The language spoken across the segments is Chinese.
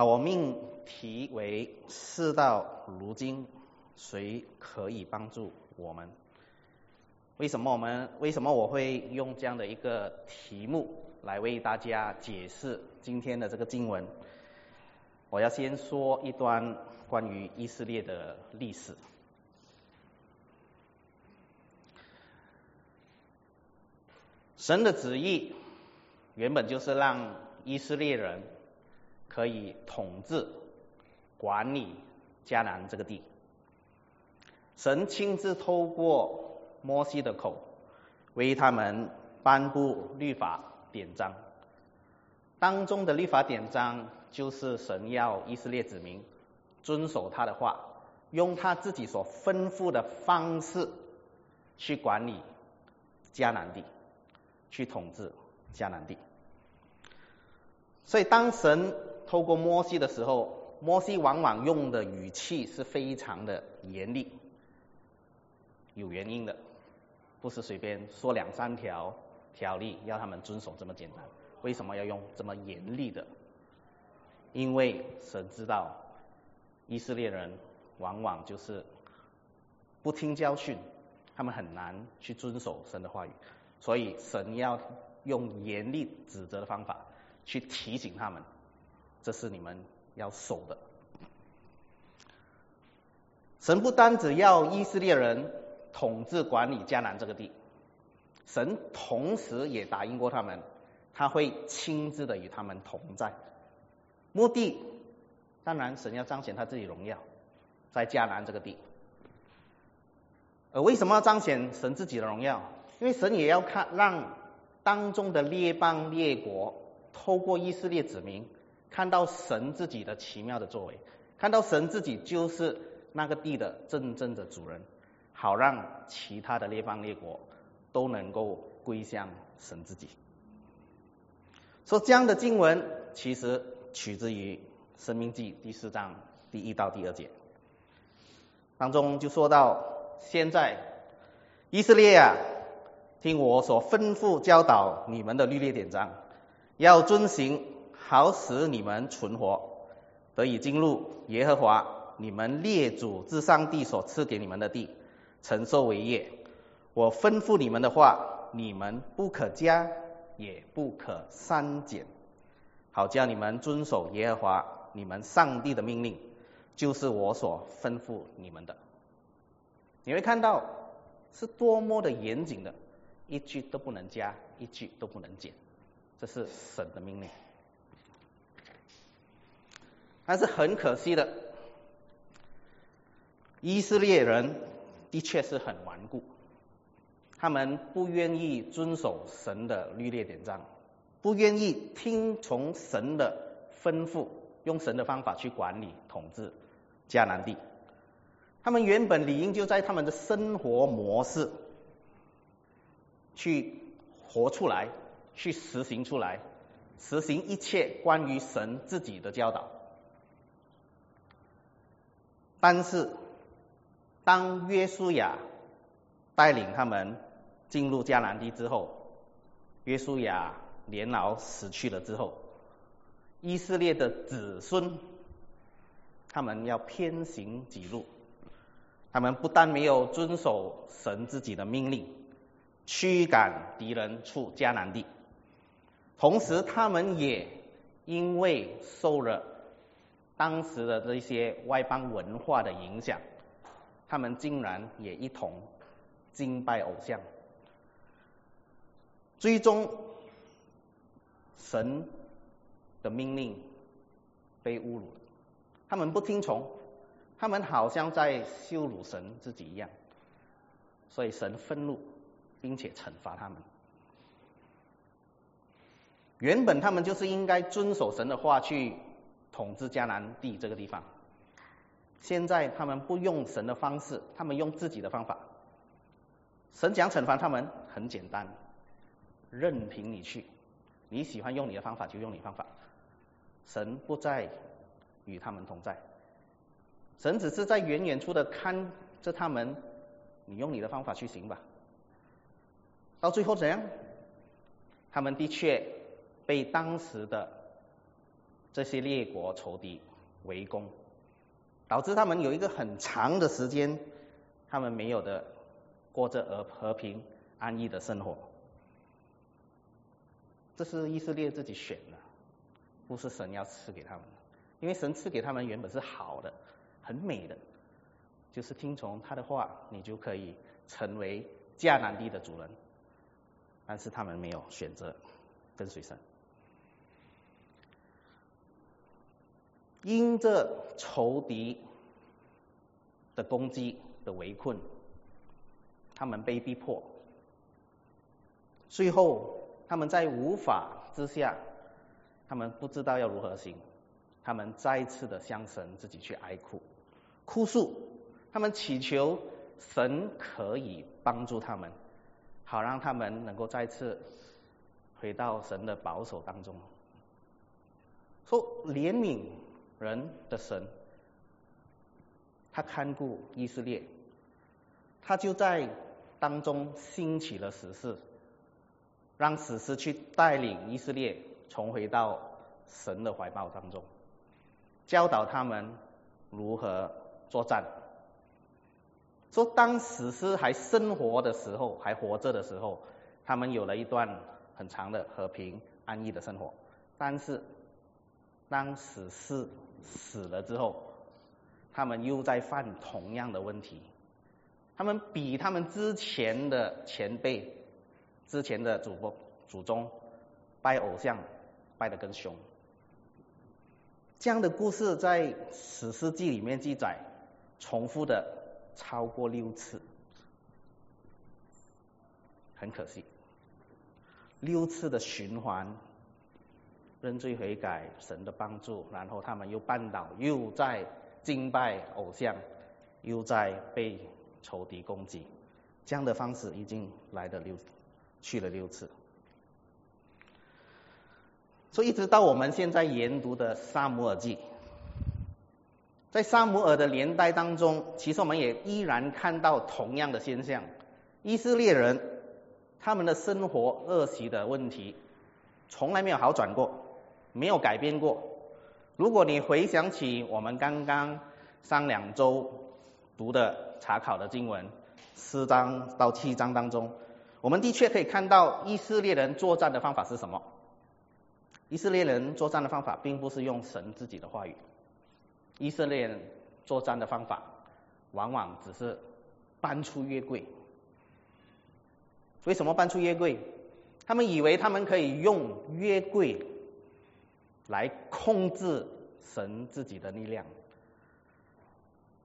好，我命题为“事到如今，谁可以帮助我们？”为什么我们为什么我会用这样的一个题目来为大家解释今天的这个经文？我要先说一段关于以色列的历史。神的旨意原本就是让以色列人可以统治、管理迦南这个地。神亲自透过摩西的口为他们颁布律法典章，当中的律法典章就是神要以色列子民遵守他的话，用他自己所吩咐的方式去管理迦南地。去统治迦南地，所以当神透过摩西的时候，摩西往往用的语气是非常的严厉，有原因的，不是随便说两三条条例要他们遵守这么简单。为什么要用这么严厉的？因为神知道以色列人往往就是不听教训，他们很难去遵守神的话语。所以神要用严厉指责的方法去提醒他们，这是你们要守的。神不单只要以色列人统治管理迦南这个地，神同时也答应过他们，他会亲自的与他们同在。目的当然神要彰显他自己荣耀，在迦南这个地。而为什么要彰显神自己的荣耀？因为神也要看，让当中的列邦列国透过以色列子民看到神自己的奇妙的作为，看到神自己就是那个地的真正的主人，好让其他的列邦列国都能够归向神自己。说这样的经文其实取自于《生命记》第四章第一到第二节，当中就说到现在以色列啊。听我所吩咐教导你们的律例典章，要遵行，好使你们存活，得以进入耶和华你们列祖之上帝所赐给你们的地，承受为业。我吩咐你们的话，你们不可加，也不可删减，好叫你们遵守耶和华你们上帝的命令，就是我所吩咐你们的。你会看到是多么的严谨的。一句都不能加，一句都不能减，这是神的命令。但是很可惜的，以色列人的确是很顽固，他们不愿意遵守神的律例典章，不愿意听从神的吩咐，用神的方法去管理统治迦南地。他们原本理应就在他们的生活模式。去活出来，去实行出来，实行一切关于神自己的教导。但是，当约书亚带领他们进入迦南地之后，约书亚年老死去了之后，以色列的子孙，他们要偏行己路，他们不但没有遵守神自己的命令。驱赶敌人出迦南地，同时他们也因为受了当时的这些外邦文化的影响，他们竟然也一同敬拜偶像，最终神的命令被侮辱了，他们不听从，他们好像在羞辱神自己一样，所以神愤怒。并且惩罚他们。原本他们就是应该遵守神的话去统治迦南地这个地方，现在他们不用神的方式，他们用自己的方法。神讲惩罚他们很简单，任凭你去，你喜欢用你的方法就用你方法。神不再与他们同在，神只是在远远处的看着他们，你用你的方法去行吧。到最后怎样？他们的确被当时的这些列国仇敌围攻，导致他们有一个很长的时间，他们没有的过着和和平安逸的生活。这是以色列自己选的，不是神要赐给他们。因为神赐给他们原本是好的，很美的，就是听从他的话，你就可以成为迦南地的主人。但是他们没有选择跟随神。因着仇敌的攻击的围困，他们被逼迫，最后他们在无法之下，他们不知道要如何行，他们再次的向神自己去哀哭，哭诉，他们祈求神可以帮助他们，好让他们能够再次回到神的保守当中，说怜悯。人的神，他看顾以色列，他就在当中兴起了史诗，让史诗去带领以色列重回到神的怀抱当中，教导他们如何作战。说当史诗还生活的时候，还活着的时候，他们有了一段很长的和平安逸的生活，但是当史诗死了之后，他们又在犯同样的问题。他们比他们之前的前辈、之前的祖国祖宗拜偶像拜得更凶。这样的故事在史诗记里面记载，重复的超过六次，很可惜，六次的循环。认罪悔改，神的帮助，然后他们又绊倒，又在敬拜偶像，又在被仇敌攻击，这样的方式已经来了六去了六次，所以一直到我们现在研读的萨姆尔记，在萨姆尔的年代当中，其实我们也依然看到同样的现象，以色列人他们的生活恶习的问题，从来没有好转过。没有改变过。如果你回想起我们刚刚上两周读的查考的经文四章到七章当中，我们的确可以看到以色列人作战的方法是什么。以色列人作战的方法并不是用神自己的话语，以色列人作战的方法往往只是搬出约柜。为什么搬出约柜？他们以为他们可以用约柜。来控制神自己的力量，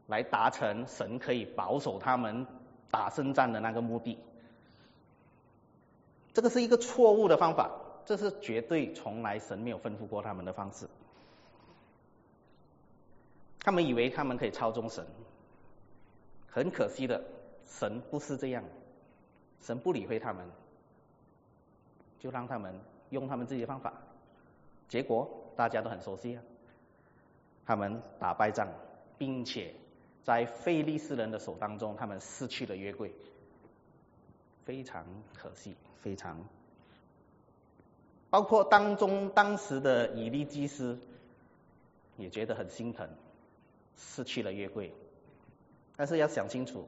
来达成神可以保守他们打胜仗的那个目的。这个是一个错误的方法，这是绝对从来神没有吩咐过他们的方式。他们以为他们可以操纵神，很可惜的，神不是这样，神不理会他们，就让他们用他们自己的方法。结果大家都很熟悉啊，他们打败仗，并且在非利斯人的手当中，他们失去了约柜，非常可惜，非常。包括当中当时的以利基斯也觉得很心疼，失去了约柜，但是要想清楚，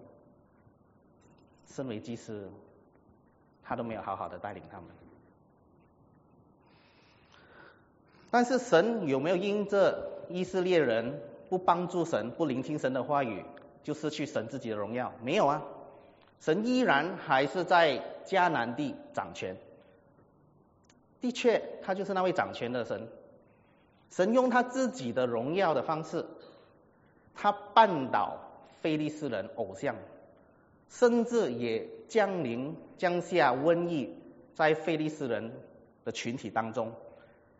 身为祭司，他都没有好好的带领他们。但是神有没有因这以色列人不帮助神、不聆听神的话语，就失去神自己的荣耀？没有啊，神依然还是在迦南地掌权。的确，他就是那位掌权的神。神用他自己的荣耀的方式，他绊倒非利士人偶像，甚至也降临降下瘟疫在非利士人的群体当中。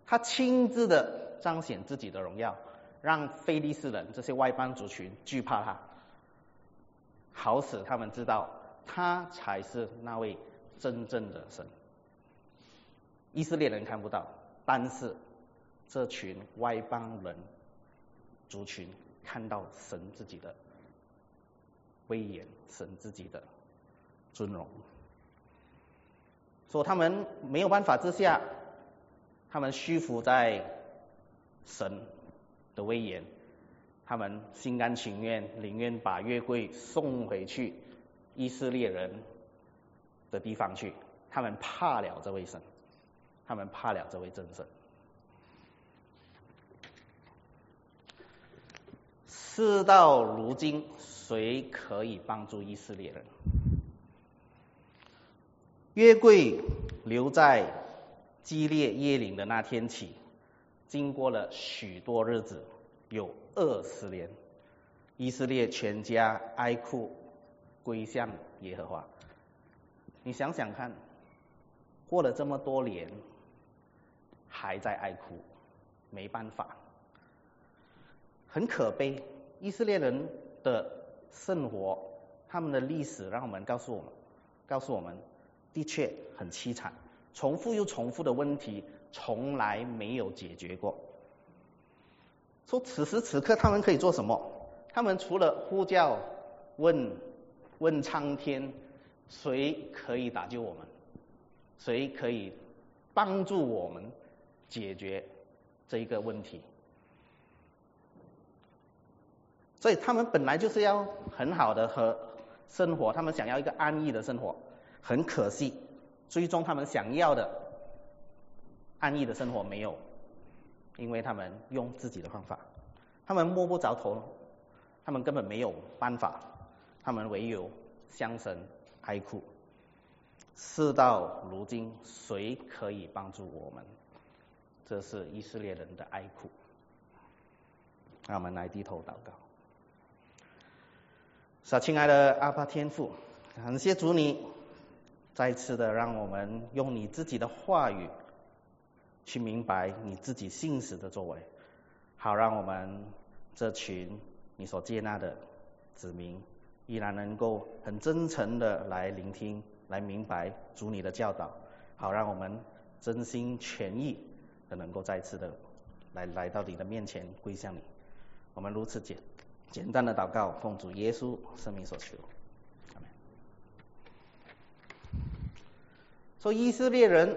他亲自的彰显自己的荣耀，让非利士人这些外邦族群惧怕他，好使他们知道他才是那位真正的神。以色列人看不到，但是这群外邦人族群看到神自己的威严，神自己的尊荣，所以他们没有办法之下。他们屈服在神的威严，他们心甘情愿，宁愿把约柜送回去以色列人的地方去。他们怕了这位神，他们怕了这位真神。事到如今，谁可以帮助以色列人？约柜留在激烈耶岭的那天起，经过了许多日子，有二十年，以色列全家哀哭归向耶和华。你想想看，过了这么多年，还在哀哭，没办法，很可悲。以色列人的生活，他们的历史，让我们告诉我们，告诉我们。的确很凄惨，重复又重复的问题从来没有解决过。说此时此刻他们可以做什么？他们除了呼叫、问、问苍天，谁可以打救我们？谁可以帮助我们解决这一个问题？所以他们本来就是要很好的和生活，他们想要一个安逸的生活。很可惜，最终他们想要的安逸的生活没有，因为他们用自己的方法，他们摸不着头，他们根本没有办法，他们唯有向神哀哭。事到如今，谁可以帮助我们？这是以色列人的哀哭。让我们来低头祷告。是啊，亲爱的阿爸天父，感谢主你。再次的，让我们用你自己的话语去明白你自己信使的作为，好让我们这群你所接纳的子民，依然能够很真诚的来聆听、来明白主你的教导，好让我们真心全意的能够再次的来来到你的面前归向你。我们如此简简单的祷告，奉主耶稣生命所求。说以色列人，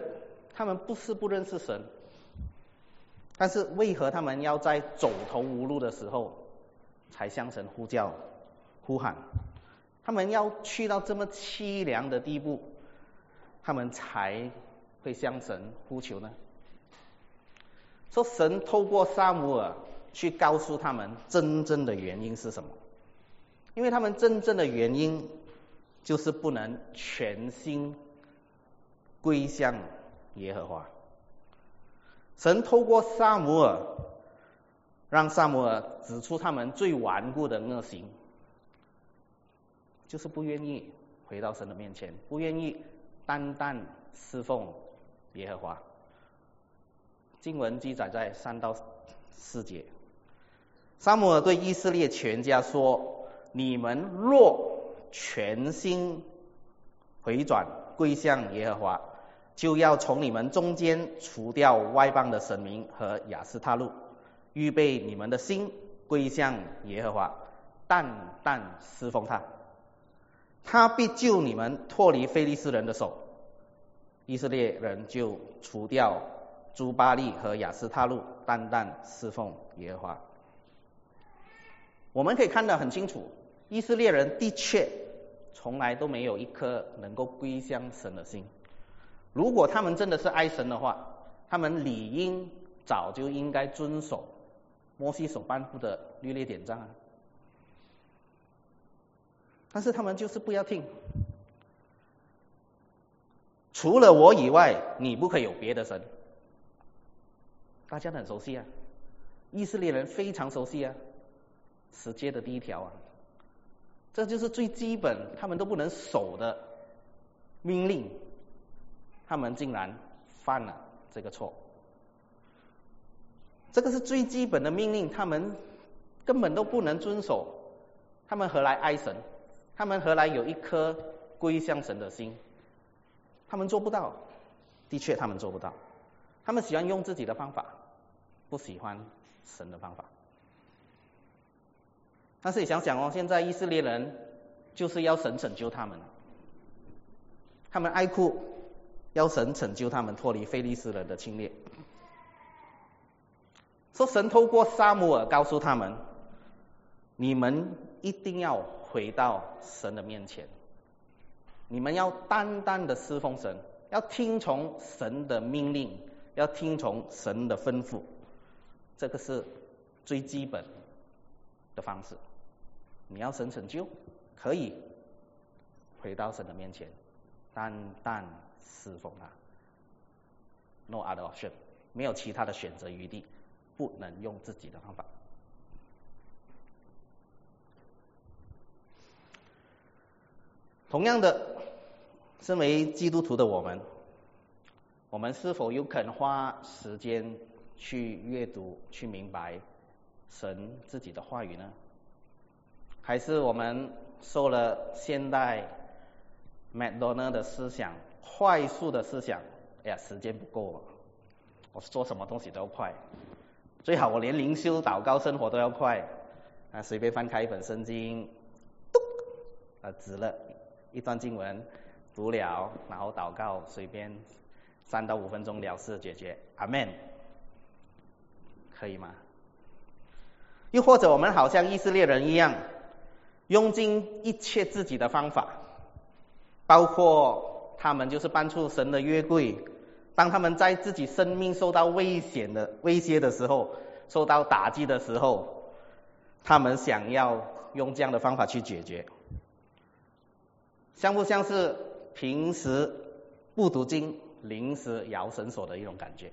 他们不是不认识神，但是为何他们要在走投无路的时候才向神呼叫、呼喊？他们要去到这么凄凉的地步，他们才会向神呼求呢？说神透过萨姆尔去告诉他们真正的原因是什么？因为他们真正的原因就是不能全心。归向耶和华，神透过萨姆尔，让萨姆尔指出他们最顽固的恶行，就是不愿意回到神的面前，不愿意单单侍奉耶和华。经文记载在三到四节，萨姆尔对以色列全家说：“你们若全心回转归向耶和华。”就要从你们中间除掉外邦的神明和雅斯他路，预备你们的心归向耶和华，淡淡侍奉他，他必救你们脱离非利士人的手。以色列人就除掉朱巴利和雅斯他路，淡淡侍奉耶和华。我们可以看得很清楚，以色列人的确从来都没有一颗能够归向神的心。如果他们真的是爱神的话，他们理应早就应该遵守摩西所颁布的律例典章啊。但是他们就是不要听，除了我以外，你不可以有别的神。大家很熟悉啊，以色列人非常熟悉啊，十诫的第一条啊，这就是最基本他们都不能守的命令。他们竟然犯了这个错，这个是最基本的命令，他们根本都不能遵守，他们何来爱神？他们何来有一颗归向神的心？他们做不到，的确他们做不到，他们喜欢用自己的方法，不喜欢神的方法。但是你想想哦，现在以色列人就是要神拯救他们，他们爱哭。要神拯救他们脱离非利斯人的侵略。说神透过撒母耳告诉他们，你们一定要回到神的面前，你们要单单的侍奉神，要听从神的命令，要听从神的吩咐，这个是最基本的方式。你要神拯救，可以回到神的面前，单单侍奉他，no other option，没有其他的选择余地，不能用自己的方法。同样的，身为基督徒的我们，我们是否有肯花时间去阅读、去明白神自己的话语呢？还是我们受了现代麦当劳的思想、快速的思想？哎呀，时间不够，我做什么东西都要快，最好我连灵修、祷告、生活都要快。啊，随便翻开一本圣经，嘟，啊，指了一段经文，读了，然后祷告，随便三到五分钟了事解决。阿门，可以吗？又或者我们好像以色列人一样？用尽一切自己的方法，包括他们就是搬出神的约柜。当他们在自己生命受到危险的威胁的时候，受到打击的时候，他们想要用这样的方法去解决，像不像是平时不读经、临时摇绳索的一种感觉？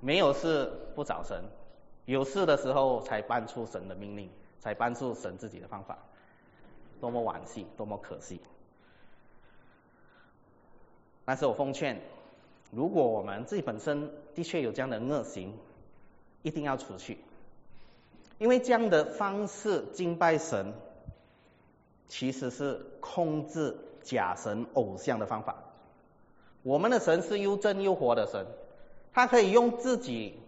没有事不找神，有事的时候才搬出神的命令。才搬出神自己的方法，多么惋惜，多么可惜。但是我奉劝，如果我们自己本身的确有这样的恶行，一定要除去，因为这样的方式敬拜神，其实是控制假神偶像的方法。我们的神是又真又活的神，他可以用自己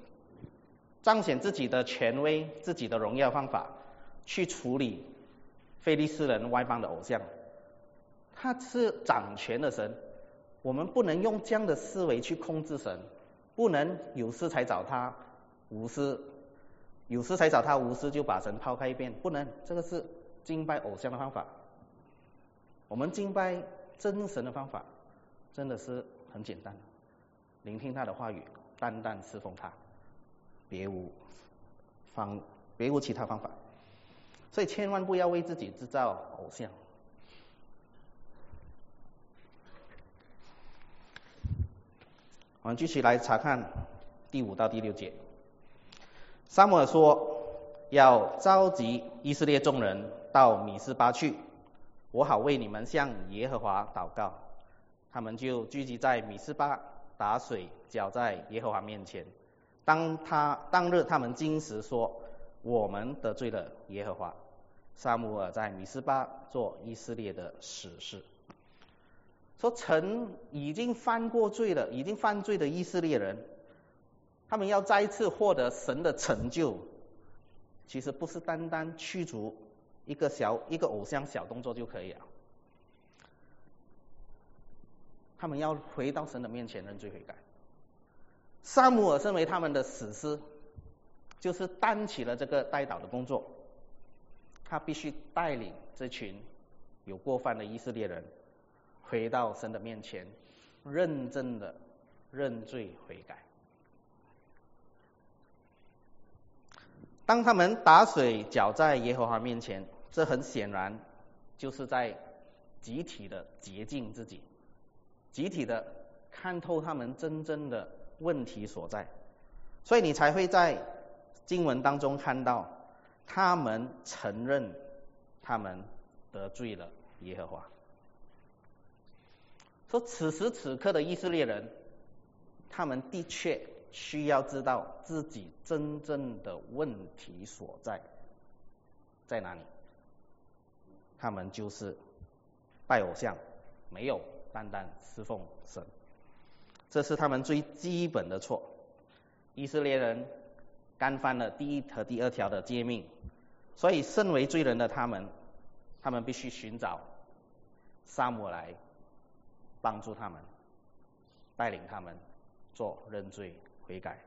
彰显自己的权威、自己的荣耀方法。去处理菲利斯人外邦的偶像，他是掌权的神，我们不能用这样的思维去控制神，不能有事才找他，无事有事才找他，无事就把神抛开一边，不能，这个是敬拜偶像的方法。我们敬拜真神的方法，真的是很简单，聆听他的话语，单单侍奉他，别无方，别无其他方法。所以千万不要为自己制造偶像。我们继续来查看第五到第六节。萨母尔说：“要召集以色列众人到米斯巴去，我好为你们向耶和华祷告。”他们就聚集在米斯巴，打水浇在耶和华面前。当他当日，他们惊时说。我们得罪了耶和华。萨姆尔在米斯巴做以色列的史事，说曾已经犯过罪了，已经犯罪的以色列人，他们要再次获得神的成就，其实不是单单驱逐一个小一个偶像小动作就可以了，他们要回到神的面前认罪悔改。萨姆尔身为他们的史诗。就是担起了这个带导的工作，他必须带领这群有过犯的以色列人回到神的面前，认真的认罪悔改。当他们打水搅在耶和华面前，这很显然就是在集体的洁净自己，集体的看透他们真正的问题所在，所以你才会在。经文当中看到，他们承认他们得罪了耶和华。说此时此刻的以色列人，他们的确需要知道自己真正的问题所在，在哪里？他们就是拜偶像，没有单单侍奉神，这是他们最基本的错。以色列人。干犯了第一和第二条的诫命，所以身为罪人的他们，他们必须寻找沙姆来帮助他们带领他们做认罪悔改。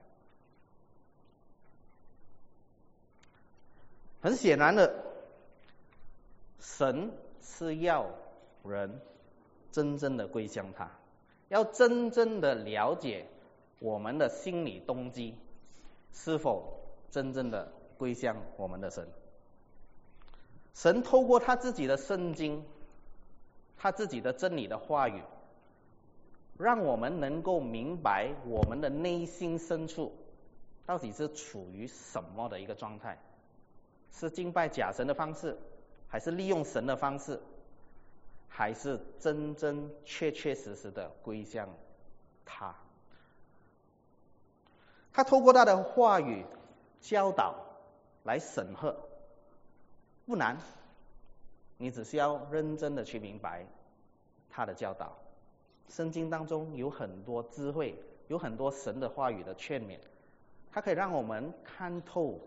很显然的神是要人真正的归向他要真正的了解我们的心理动机是否真正的归向我们的神。神透过他自己的圣经他自己的真理的话语让我们能够明白我们的内心深处到底是处于什么的一个状态。是敬拜假神的方式，还是利用神的方式，还是真真确确实实的归向他？他透过他的话语教导来审核，不难，你只需要认真的去明白他的教导。圣经当中有很多智慧，有很多神的话语的劝勉，它可以让我们看透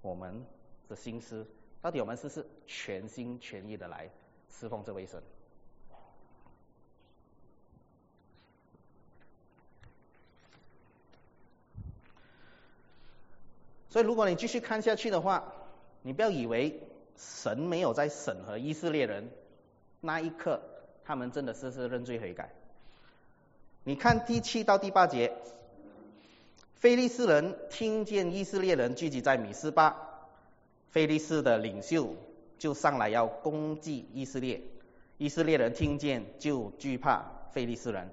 我们。的心思，到底我们是不是全心全意的来侍奉这位神？所以，如果你继续看下去的话，你不要以为神没有在审核以色列人那一刻，他们真的是是认罪悔改。你看第七到第八节，菲利斯人听见以色列人聚集在米斯巴。菲利斯的领袖就上来要攻击以色列，以色列人听见就惧怕菲利斯人。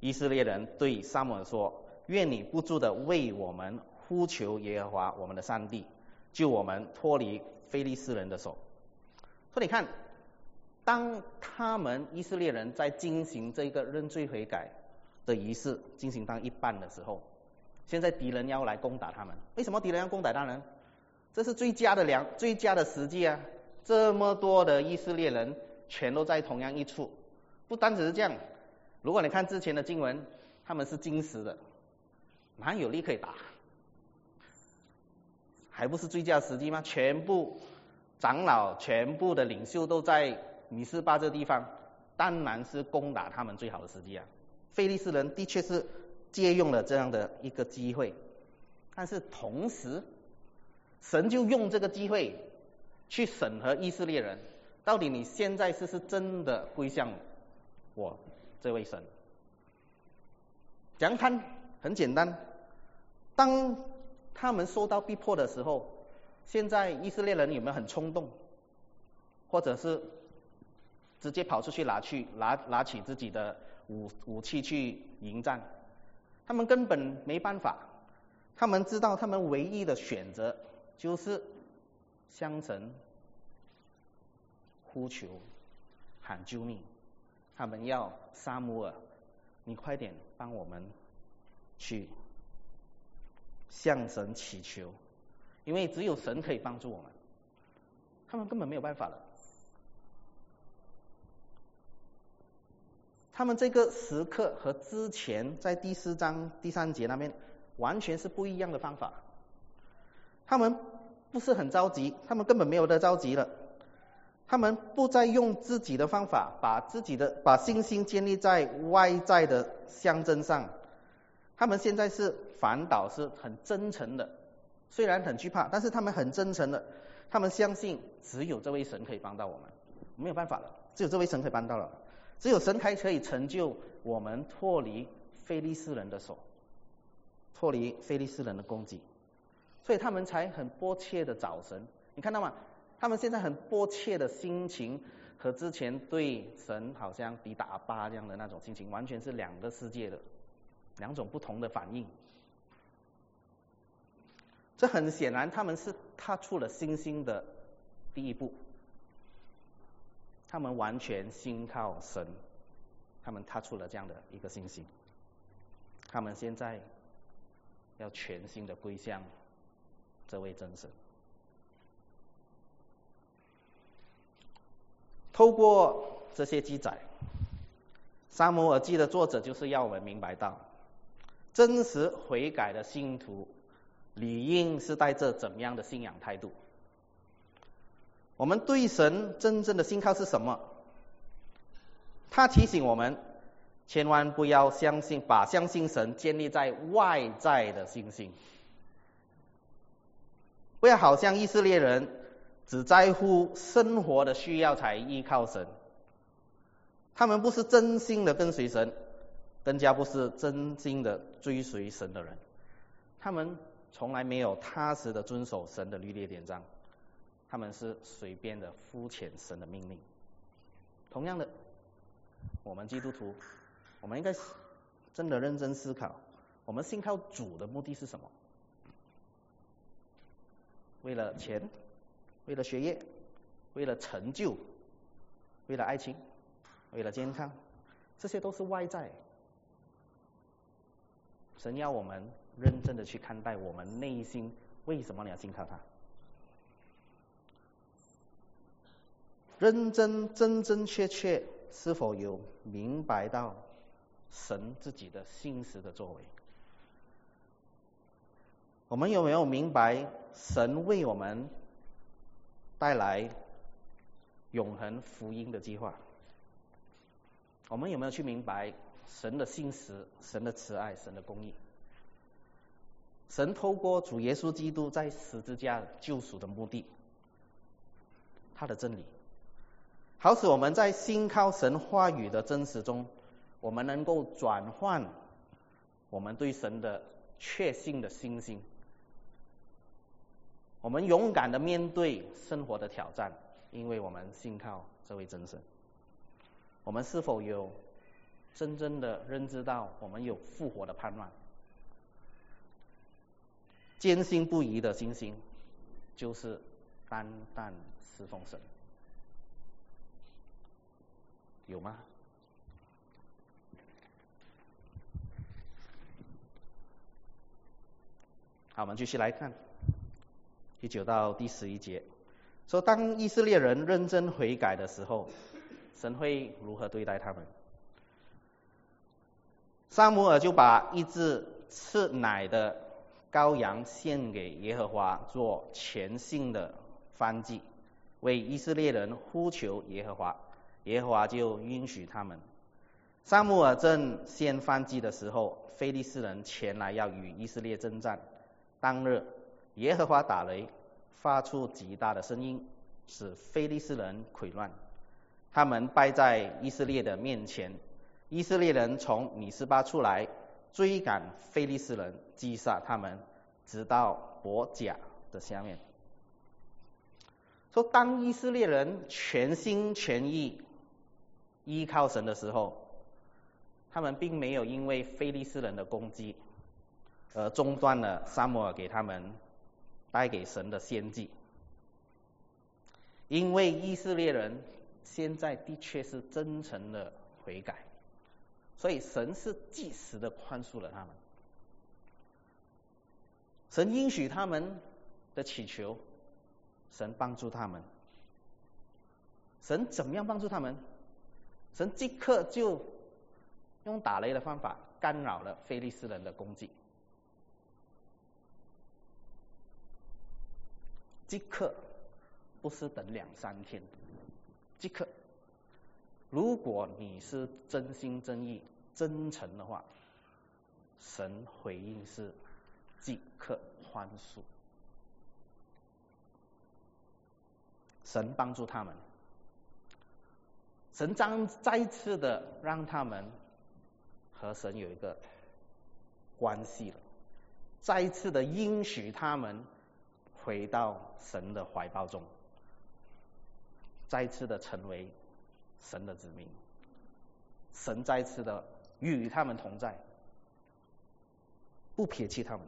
以色列人对撒母耳说：“愿你不住的为我们呼求耶和华我们的上帝，救我们脱离菲利斯人的手。”所以你看，当他们以色列人在进行这个认罪悔改的仪式进行到一半的时候，现在敌人要来攻打他们。为什么敌人要攻打他们？这是最佳的良最佳的时机啊！这么多的以色列人全都在同样一处，不单只是这样。如果你看之前的经文，他们是金石的，哪有力可以打？还不是最佳时机吗？全部长老、全部的领袖都在米斯巴这地方，当然是攻打他们最好的时机啊！菲利斯人的确是借用了这样的一个机会，但是同时。神就用这个机会去审核以色列人，到底你现在是是真的归向我这位神？讲看很简单，当他们受到逼迫的时候，现在以色列人有没有很冲动，或者是直接跑出去拿去拿拿起自己的武武器去迎战？他们根本没办法，他们知道他们唯一的选择。就是向神呼求喊救命，他们要沙姆尔，你快点帮我们去向神祈求，因为只有神可以帮助我们，他们根本没有办法了。他们这个时刻和之前在第四章第三节那边完全是不一样的方法。他们不是很着急，他们根本没有的着急了。他们不再用自己的方法，把自己的把信心建立在外在的象征上。他们现在是反倒是很真诚的，虽然很惧怕，但是他们很真诚的，他们相信只有这位神可以帮到我们，没有办法了，只有这位神可以帮到了，只有神才可以成就我们脱离菲利斯人的手，脱离菲利斯人的攻击。所以他们才很迫切的找神，你看到吗？他们现在很迫切的心情和之前对神好像抵打巴这样的那种心情，完全是两个世界的两种不同的反应。这很显然，他们是踏出了信心的第一步，他们完全心靠神，他们踏出了这样的一个信心，他们现在要全心的归向。这位真神，透过这些记载，《沙摩耳记》的作者就是要我们明白到，真实悔改的信徒理应是带着怎样的信仰态度？我们对神真正的信靠是什么？他提醒我们，千万不要相信，把相信神建立在外在的信心。不要好像以色列人只在乎生活的需要才依靠神。他们不是真心的跟随神，更加不是真心的追随神的人。他们从来没有踏实的遵守神的律例典章，他们是随便的肤浅神的命令。同样的，我们基督徒，我们应该真的认真思考，我们信靠主的目的是什么？为了钱？为了学业，为了成就，为了爱情，为了健康，这些都是外在。神要我们认真的去看待我们内心，为什么你要信靠他？认真真真切切，是否有明白到神自己的心思的作为？我们有没有明白神为我们？带来永恒福音的计划，我们有没有去明白神的信实、神的慈爱、神的公义？神透过主耶稣基督在十字架救赎的目的，他的真理，好使我们在信靠神话语的真实中，我们能够转换我们对神的确信的信心。我们勇敢的面对生活的挑战，因为我们信靠这位真神。我们是否有真正的认知到我们有复活的盼望？坚信不疑的信心，就是单单侍奉神。有吗？好，我们继续来看。第九到第十一节，说当以色列人认真悔改的时候，神会如何对待他们？萨姆尔就把一只吃奶的羔羊献给耶和华做全新的燔祭，为以色列人呼求耶和华，耶和华就允许他们。萨姆尔正献燔祭的时候，非利士人前来要与以色列征战，当日。耶和华打雷，发出极大的声音，使非利士人溃乱。他们败在以色列的面前。以色列人从米斯巴出来，追赶非利士人，击杀他们，直到伯甲的下面。说当以色列人全心全意依靠神的时候，他们并没有因为非利士人的攻击而中断了萨摩尔给他们。带给神的先祭，因为以色列人现在的确是真诚的悔改，所以神是即时的宽恕了他们。神应许他们的祈求，神帮助他们。神怎么样帮助他们？神即刻就用打雷的方法干扰了非利士人的攻击。即刻，不是等两三天，即刻。如果你是真心真意、真诚的话，神回应是即刻宽恕，神帮助他们，神将再次的让他们和神有一个关系了，再次的应许他们。回到神的怀抱中，再次的成为神的子民，神再次的与他们同在，不撇弃他们。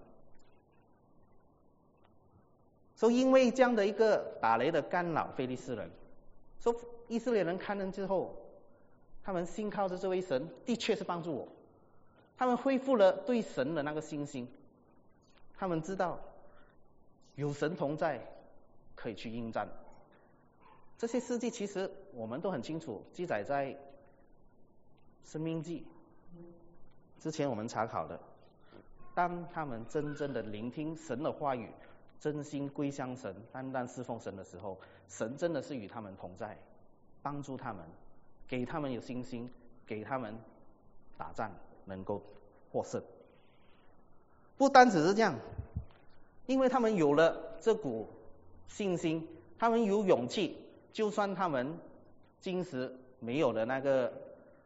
说因为这样的一个打雷的干扰，菲利斯人，说以色列人看见之后，他们信靠着这位神，的确是帮助我，他们恢复了对神的那个信心，他们知道。有神同在，可以去应战。这些事迹其实我们都很清楚，记载在《生命记》之前我们查考的。当他们真正的聆听神的话语，真心归向神，单单侍奉神的时候，神真的是与他们同在，帮助他们，给他们有信心，给他们打仗能够获胜。不单只是这样。因为他们有了这股信心，他们有勇气，就算他们今时没有了那个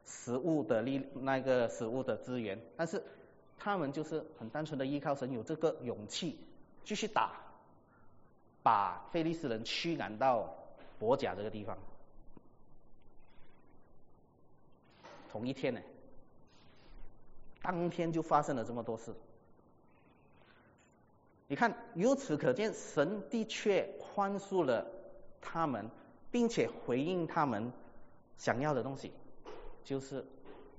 食物的力，那个食物的资源，但是他们就是很单纯的依靠神，有这个勇气继续打，把菲利斯人驱赶到伯甲这个地方。同一天呢，当天就发生了这么多事。你看，由此可见，神的确宽恕了他们，并且回应他们想要的东西，就是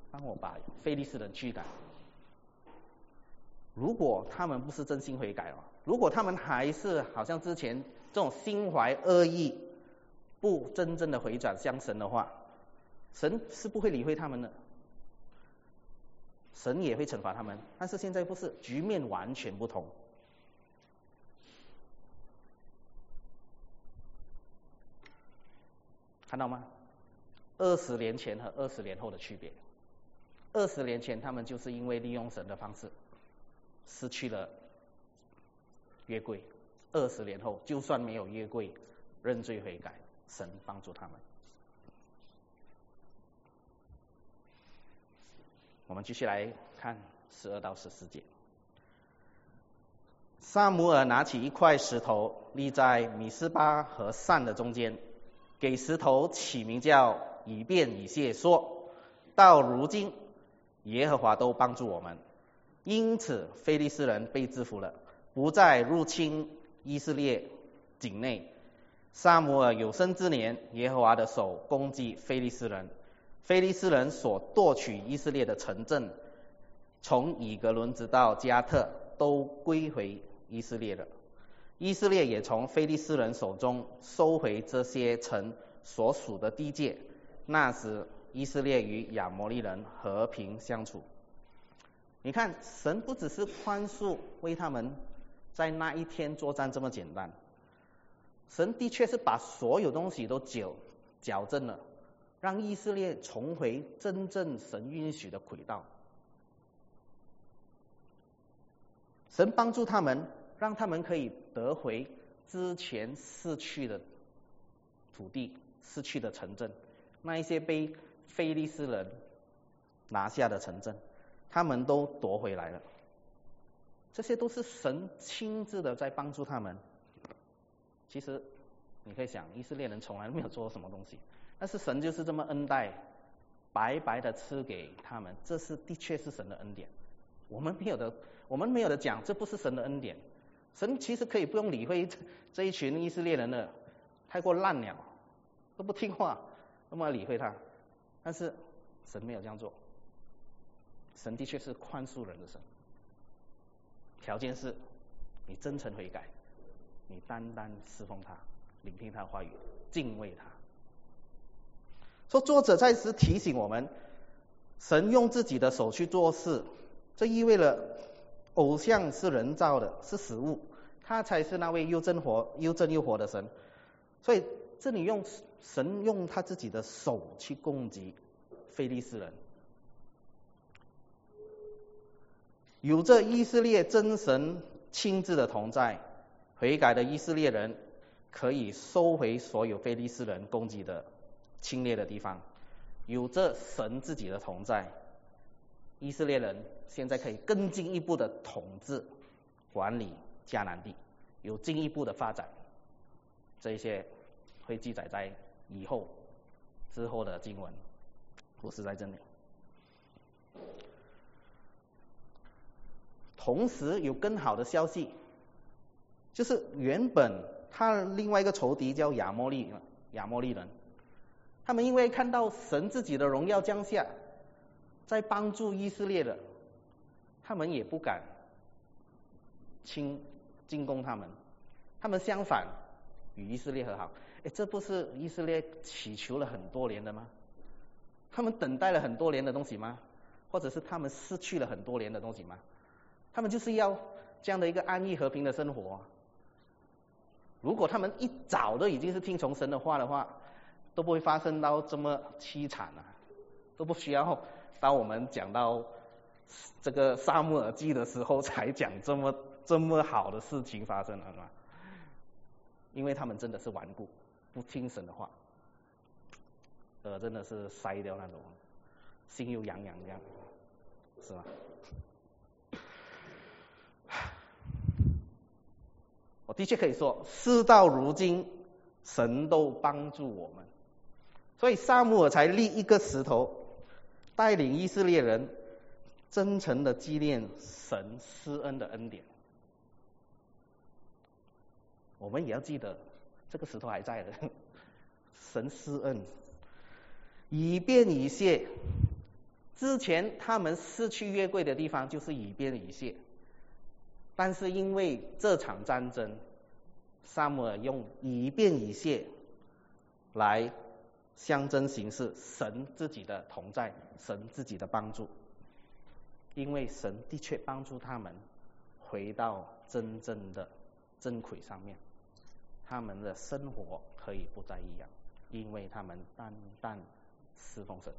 帮我把菲利斯人驱赶。如果他们不是真心悔改哦，如果他们还是好像之前这种心怀恶意，不真正的回转向神的话，神是不会理会他们的，神也会惩罚他们。但是现在不是，局面完全不同。看到吗？二十年前和二十年后的区别。二十年前，他们就是因为利用神的方式，失去了约柜；二十年后，就算没有约柜，认罪悔改，神帮助他们。我们继续来看十二到十四节。萨姆尔拿起一块石头，立在米斯巴和善的中间。给石头起名叫以便以谢，说到如今，耶和华都帮助我们，因此菲利斯人被制服了，不再入侵以色列境内。萨摩尔有生之年，耶和华的手攻击菲利斯人，菲利斯人所夺取以色列的城镇，从以格伦直到加特，都归回以色列了。以色列也从菲利斯人手中收回这些城所属的地界。那时，以色列与亚摩利人和平相处。你看，神不只是宽恕为他们在那一天作战这么简单，神的确是把所有东西都矫矫正了，让以色列重回真正神允许的轨道。神帮助他们。让他们可以得回之前失去的土地、失去的城镇，那一些被菲利斯人拿下的城镇，他们都夺回来了。这些都是神亲自的在帮助他们。其实你可以想，以色列人从来没有做什么东西，但是神就是这么恩待，白白的赐给他们，这是的确是神的恩典。我们没有的，我们没有的讲，这不是神的恩典。神其实可以不用理会这一群以色列人的太过烂鸟，都不听话，那么理会他。但是神没有这样做，神的确是宽恕人的神，条件是你真诚悔改，你单单侍奉他，聆听他的话语，敬畏他。说作者在此提醒我们，神用自己的手去做事，这意味着。偶像是人造的，是死物，他才是那位又真活又真又活的神。所以这里用神用他自己的手去攻击非利士人，有着以色列真神亲自的同在，悔改的以色列人可以收回所有非利士人攻击的侵略的地方，有着神自己的同在。以色列人现在可以更进一步的统治、管理迦南地，有进一步的发展。这些会记载在以后之后的经文，不是在这里。同时有更好的消息，就是原本他另外一个仇敌叫亚摩利亚摩利人，他们因为看到神自己的荣耀降下。在帮助以色列的，他们也不敢侵进攻他们，他们相反与以色列和好。哎，这不是以色列祈求了很多年的吗？他们等待了很多年的东西吗？或者是他们失去了很多年的东西吗？他们就是要这样的一个安逸和平的生活。如果他们一早都已经是听从神的话的话，都不会发生到这么凄惨啊，都不需要。当我们讲到这个萨姆耳记的时候，才讲这么这么好的事情发生了，是吧？因为他们真的是顽固，不听神的话，呃，真的是塞掉那种，心又痒痒这样，是吧？我的确可以说，事到如今，神都帮助我们，所以萨姆尔才立一个石头，带领以色列人真诚的纪念神施恩的恩典。我们也要记得，这个石头还在的，神施恩，以便以谢。之前他们失去约柜的地方就是以便以谢。但是因为这场战争，萨姆尔用以便以谢来象征形式神自己的同在，神自己的帮助。因为神的确帮助他们回到真正的真轨上面，他们的生活可以不再一样，因为他们单单侍奉神。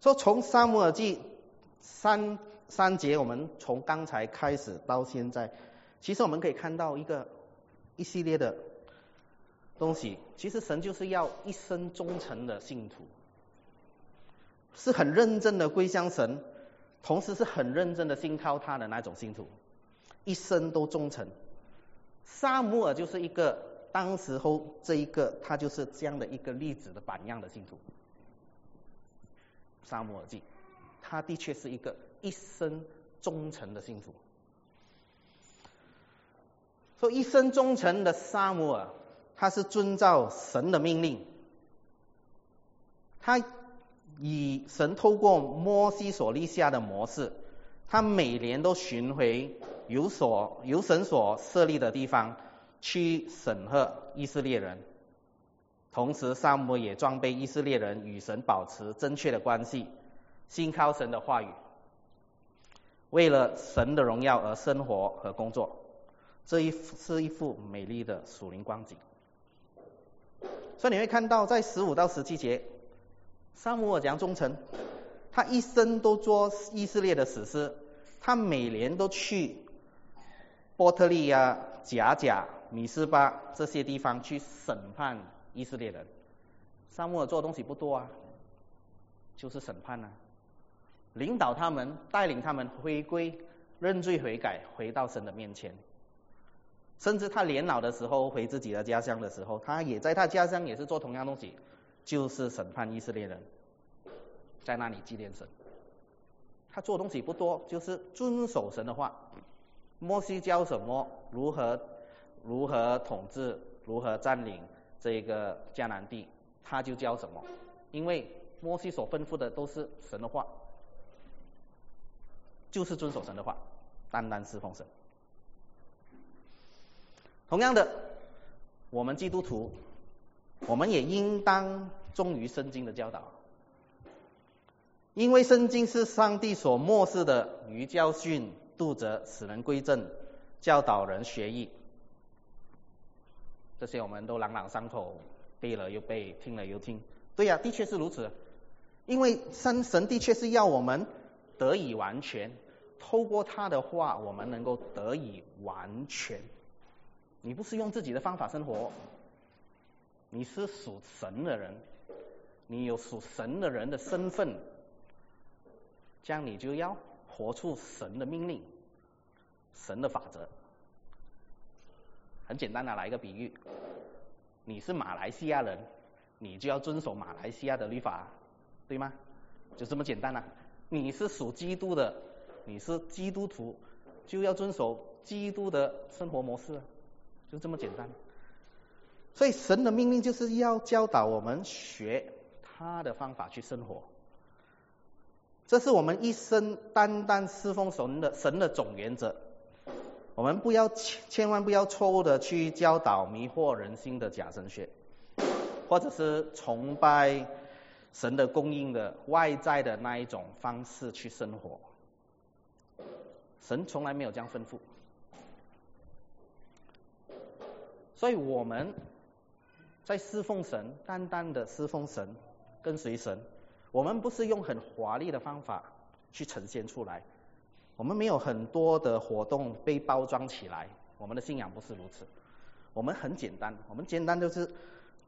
说从沙漠耳记三三节，我们从刚才开始到现在，其实我们可以看到一个一系列的东西。其实神就是要一生忠诚的信徒，是很认真的归向神，同时是很认真的信靠他的那种信徒，一生都忠诚。沙姆尔就是一个当时候这一个他就是这样的一个例子的榜样的信徒。沙姆尔记，他的确是一个一生忠诚的信徒。说一生忠诚的沙姆尔，他是遵照神的命令，他以神透过摩西所立下的模式，他每年都巡回有所有神所设立的地方去审核以色列人。同时，萨摩也装备以色列人与神保持正确的关系，信靠神的话语，为了神的荣耀而生活和工作。这一是一幅美丽的属灵光景。所以你会看到，在十五到十七节，萨摩尔讲忠诚，他一生都做以色列的史诗，他每年都去波特利亚、贾贾、米斯巴这些地方去审判。以色列人，萨母尔做的东西不多啊，就是审判啊，领导他们，带领他们回归、认罪悔改，回到神的面前。甚至他年老的时候回自己的家乡的时候，他也在他家乡也是做同样东西，就是审判以色列人，在那里纪念神。他做东西不多，就是遵守神的话。摩西教什么？如何如何统治？如何占领？这个迦南地，他就教什么？因为摩西所吩咐的都是神的话，就是遵守神的话，单单侍奉神。同样的，我们基督徒，我们也应当忠于圣经的教导，因为圣经是上帝所漠视的，于教训、度责、使人归正、教导人学艺。这些我们都朗朗上口，背了又背，听了又听。对呀，的确是如此。因为神神的确是要我们得以完全，透过他的话，我们能够得以完全。你不是用自己的方法生活，你是属神的人，你有属神的人的身份，这样你就要活出神的命令，神的法则。很简单的来一个比喻，你是马来西亚人，你就要遵守马来西亚的律法，对吗？就这么简单了。你是属基督的，你是基督徒，就要遵守基督的生活模式，就这么简单。所以神的命令就是要教导我们学他的方法去生活，这是我们一生单单侍奉神的神的总原则。我们不要千万不要错误的去教导迷惑人心的假神学，或者是崇拜神的供应的外在的那一种方式去生活。神从来没有这样吩咐，所以我们在侍奉神，单单的侍奉神，跟随神，我们不是用很华丽的方法去呈现出来。我们没有很多的活动被包装起来，我们的信仰不是如此。我们很简单，我们简单就是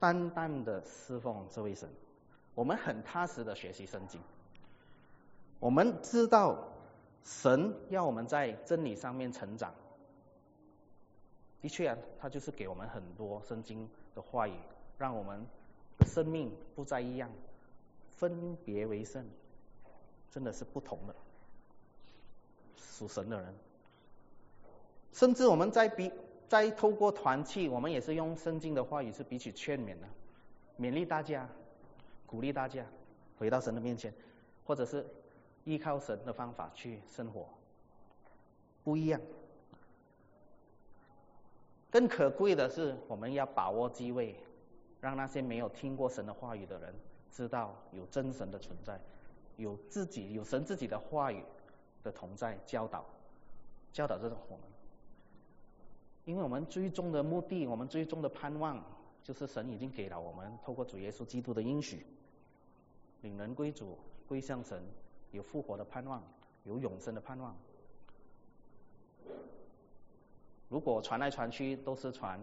单单的侍奉这位神。我们很踏实的学习圣经。我们知道神要我们在真理上面成长。的确啊，他就是给我们很多圣经的话语，让我们生命不再一样，分别为圣，真的是不同的属神的人。甚至我们在比在透过团契，我们也是用圣经的话语是彼此劝勉的，勉励大家，鼓励大家回到神的面前，或者是依靠神的方法去生活，不一样。更可贵的是，我们要把握机会，让那些没有听过神的话语的人知道有真神的存在，有自己有神自己的话语的同在教导，教导这种我们。因为我们最终的目的，我们最终的盼望，就是神已经给了我们透过主耶稣基督的应许，领人归主，归向神，有复活的盼望，有永生的盼望。如果传来传去都是传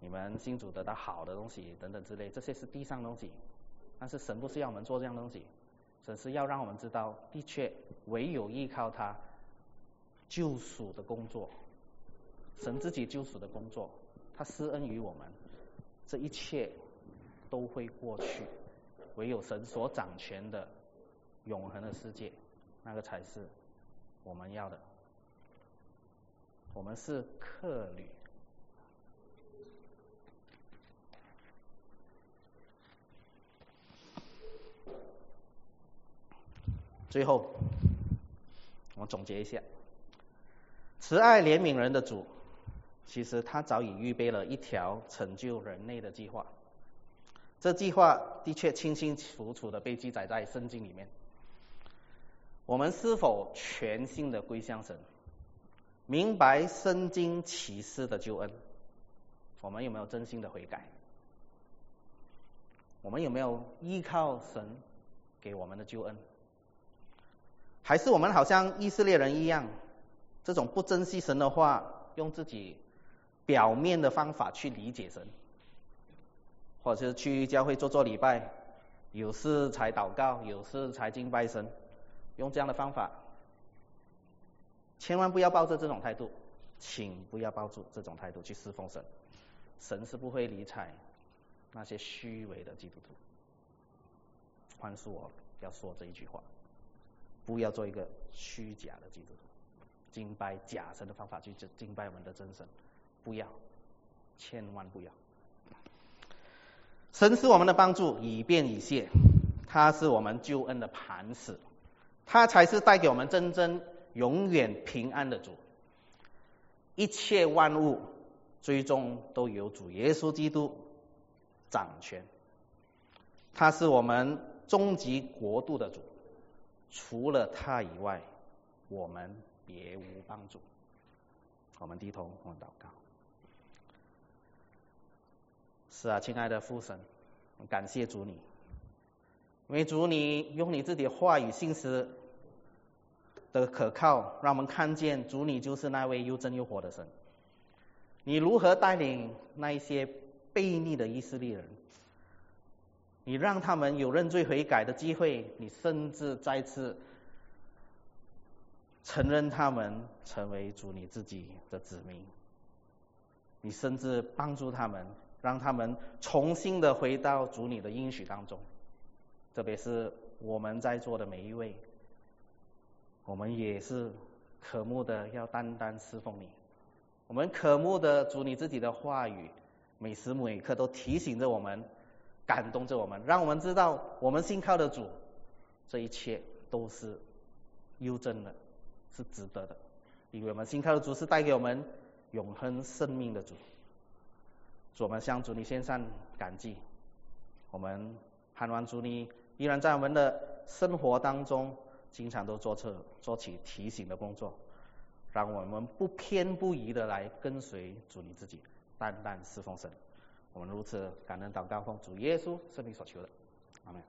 你们新主得到好的东西等等之类，这些是地上东西。但是神不是要我们做这样东西，神是要让我们知道，的确唯有依靠他救赎的工作，神自己救赎的工作，他施恩于我们，这一切都会过去。唯有神所掌权的永恒的世界，那个才是我们要的。我们是客旅。最后，我总结一下：慈爱怜悯人的主，其实他早已预备了一条成就人类的计划。这计划的确清清楚楚的被记载在圣经里面。我们是否全心的归向神？明白圣经启示的救恩，我们有没有真心的悔改？我们有没有依靠神给我们的救恩？还是我们好像以色列人一样，这种不珍惜神的话，用自己表面的方法去理解神，或者是去教会做做礼拜，有事才祷告，有事才敬拜神，用这样的方法？千万不要抱着这种态度，请不要抱住这种态度去侍奉神，神是不会理睬那些虚伪的基督徒。宽恕我要说这一句话，不要做一个虚假的基督徒，敬拜假神的方法去敬敬拜我们的真神，不要，千万不要。神是我们的帮助，以便以谢，他是我们救恩的磐石，他才是带给我们真正。永远平安的主，一切万物最终都由主耶稣基督掌权。他是我们终极国度的主，除了他以外，我们别无帮助。我们低头，我们祷告。是啊，亲爱的父神，感谢主你，因为主你用你自己话语信实。的可靠，让我们看见主你就是那位又真又活的神。你如何带领那一些悖逆的以色列人？你让他们有认罪悔改的机会，你甚至再次承认他们成为主你自己的子民。你甚至帮助他们，让他们重新的回到主你的应许当中。特别是我们在座的每一位。我们也是渴慕的，要单单侍奉你。我们渴慕的主，你自己的话语，每时每刻都提醒着我们，感动着我们，让我们知道我们信靠的主，这一切都是优真的，是值得的。因为我们信靠的主是带给我们永恒生命的主。主，我们向主你献上感激。我们盼望主你依然在我们的生活当中。经常都做这做起提醒的工作，让我们不偏不倚的来跟随主你自己，淡淡侍奉神。我们如此感恩祷告奉主耶稣圣名所求的，阿门。